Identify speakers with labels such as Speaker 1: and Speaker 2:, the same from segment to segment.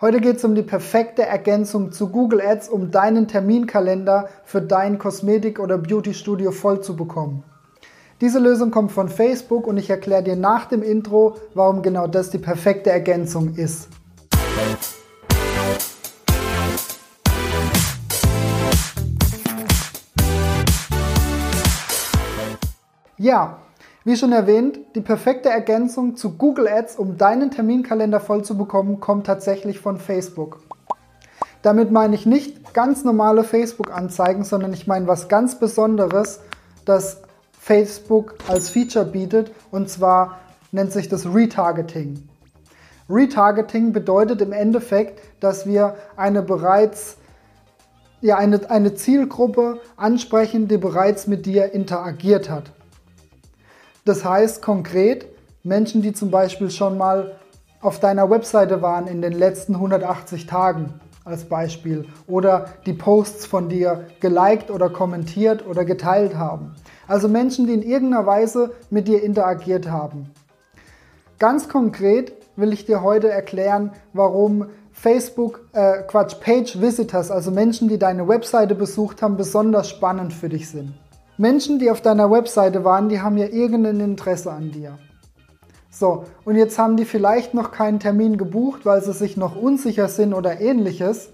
Speaker 1: Heute geht es um die perfekte Ergänzung zu Google Ads, um deinen Terminkalender für dein Kosmetik- oder Beauty-Studio voll zu bekommen. Diese Lösung kommt von Facebook und ich erkläre dir nach dem Intro, warum genau das die perfekte Ergänzung ist. Ja, wie schon erwähnt, die perfekte Ergänzung zu Google Ads, um deinen Terminkalender voll zu bekommen, kommt tatsächlich von Facebook. Damit meine ich nicht ganz normale Facebook-Anzeigen, sondern ich meine was ganz Besonderes, das Facebook als Feature bietet, und zwar nennt sich das Retargeting. Retargeting bedeutet im Endeffekt, dass wir eine bereits ja, eine, eine Zielgruppe ansprechen, die bereits mit dir interagiert hat. Das heißt konkret, Menschen, die zum Beispiel schon mal auf deiner Webseite waren in den letzten 180 Tagen als Beispiel oder die Posts von dir geliked oder kommentiert oder geteilt haben. Also Menschen, die in irgendeiner Weise mit dir interagiert haben. Ganz konkret will ich dir heute erklären, warum Facebook, äh, Quatsch, Page Visitors, also Menschen, die deine Webseite besucht haben, besonders spannend für dich sind. Menschen, die auf deiner Webseite waren, die haben ja irgendein Interesse an dir. So, und jetzt haben die vielleicht noch keinen Termin gebucht, weil sie sich noch unsicher sind oder ähnliches.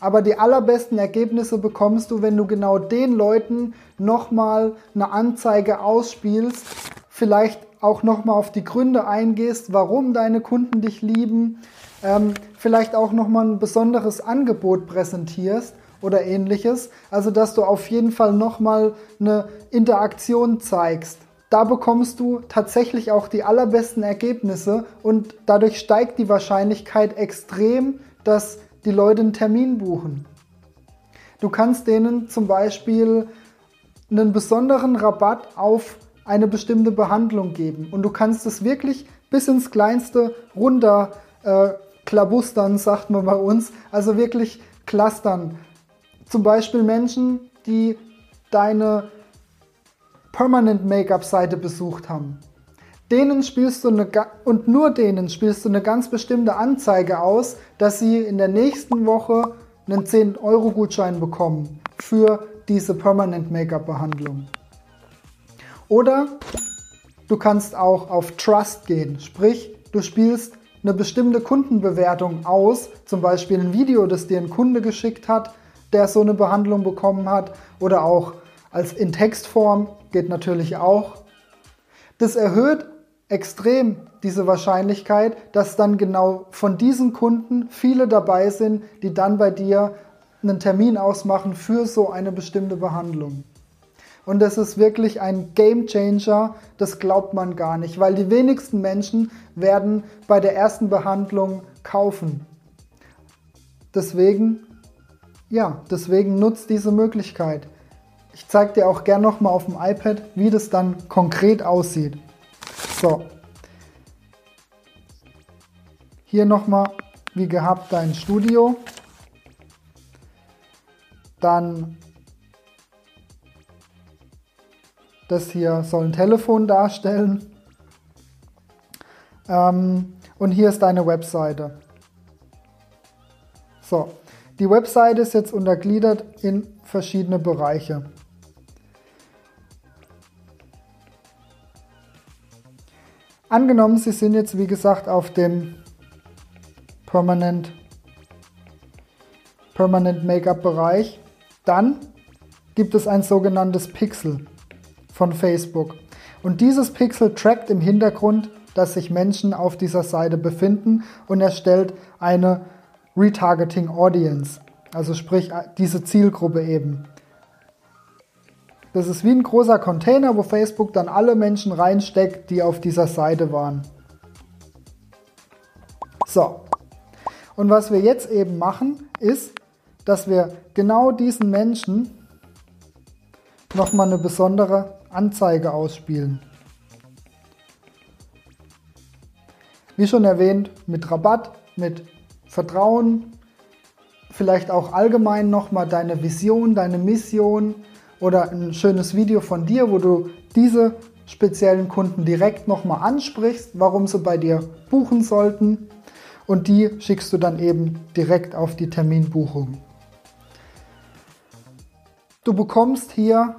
Speaker 1: Aber die allerbesten Ergebnisse bekommst du, wenn du genau den Leuten nochmal eine Anzeige ausspielst, vielleicht auch nochmal auf die Gründe eingehst, warum deine Kunden dich lieben, ähm, vielleicht auch nochmal ein besonderes Angebot präsentierst oder ähnliches. Also dass du auf jeden Fall nochmal eine Interaktion zeigst. Da bekommst du tatsächlich auch die allerbesten Ergebnisse und dadurch steigt die Wahrscheinlichkeit extrem, dass die Leute einen Termin buchen. Du kannst denen zum Beispiel einen besonderen Rabatt auf eine bestimmte Behandlung geben und du kannst es wirklich bis ins Kleinste runter äh, klabustern, sagt man bei uns, also wirklich clustern. Zum Beispiel Menschen, die deine Permanent Make-up Seite besucht haben. Denen spielst du eine, und nur denen spielst du eine ganz bestimmte Anzeige aus, dass sie in der nächsten Woche einen 10-Euro-Gutschein bekommen für diese Permanent Make-up Behandlung. Oder du kannst auch auf Trust gehen, sprich, du spielst eine bestimmte Kundenbewertung aus, zum Beispiel ein Video, das dir ein Kunde geschickt hat, der so eine Behandlung bekommen hat oder auch als in Textform geht natürlich auch. Das erhöht extrem diese Wahrscheinlichkeit, dass dann genau von diesen Kunden viele dabei sind, die dann bei dir einen Termin ausmachen für so eine bestimmte Behandlung. Und das ist wirklich ein Game Changer, das glaubt man gar nicht, weil die wenigsten Menschen werden bei der ersten Behandlung kaufen. Deswegen ja, deswegen nutzt diese Möglichkeit. Ich zeige dir auch gern nochmal auf dem iPad, wie das dann konkret aussieht. So. Hier nochmal, wie gehabt, dein Studio. Dann das hier soll ein Telefon darstellen. Ähm, und hier ist deine Webseite. So, die Webseite ist jetzt untergliedert in verschiedene Bereiche. Angenommen, Sie sind jetzt wie gesagt auf dem Permanent, Permanent Make-up Bereich, dann gibt es ein sogenanntes Pixel von Facebook. Und dieses Pixel trackt im Hintergrund, dass sich Menschen auf dieser Seite befinden und erstellt eine Retargeting Audience, also sprich diese Zielgruppe eben. Das ist wie ein großer Container, wo Facebook dann alle Menschen reinsteckt, die auf dieser Seite waren. So. Und was wir jetzt eben machen, ist, dass wir genau diesen Menschen nochmal eine besondere Anzeige ausspielen. Wie schon erwähnt, mit Rabatt, mit Vertrauen, vielleicht auch allgemein nochmal deine Vision, deine Mission oder ein schönes Video von dir, wo du diese speziellen Kunden direkt nochmal ansprichst, warum sie bei dir buchen sollten. und die schickst du dann eben direkt auf die Terminbuchung. Du bekommst hier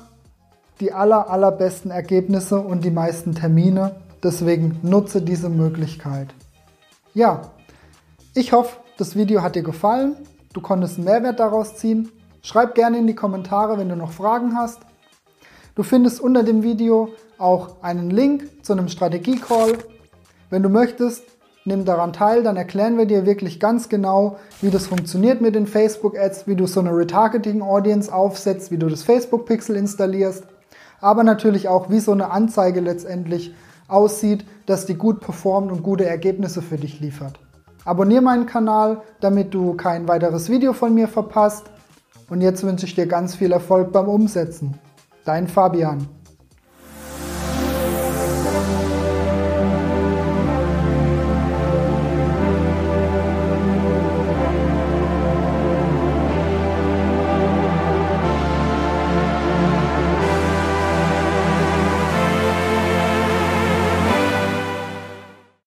Speaker 1: die aller, allerbesten Ergebnisse und die meisten Termine. Deswegen nutze diese Möglichkeit. Ja, ich hoffe, das Video hat dir gefallen. Du konntest einen Mehrwert daraus ziehen. Schreib gerne in die Kommentare, wenn du noch Fragen hast. Du findest unter dem Video auch einen Link zu einem Strategie-Call. Wenn du möchtest, nimm daran teil, dann erklären wir dir wirklich ganz genau, wie das funktioniert mit den Facebook-Ads, wie du so eine Retargeting-Audience aufsetzt, wie du das Facebook-Pixel installierst, aber natürlich auch, wie so eine Anzeige letztendlich aussieht, dass die gut performt und gute Ergebnisse für dich liefert. Abonniere meinen Kanal, damit du kein weiteres Video von mir verpasst. Und jetzt wünsche ich dir ganz viel Erfolg beim Umsetzen. Dein Fabian.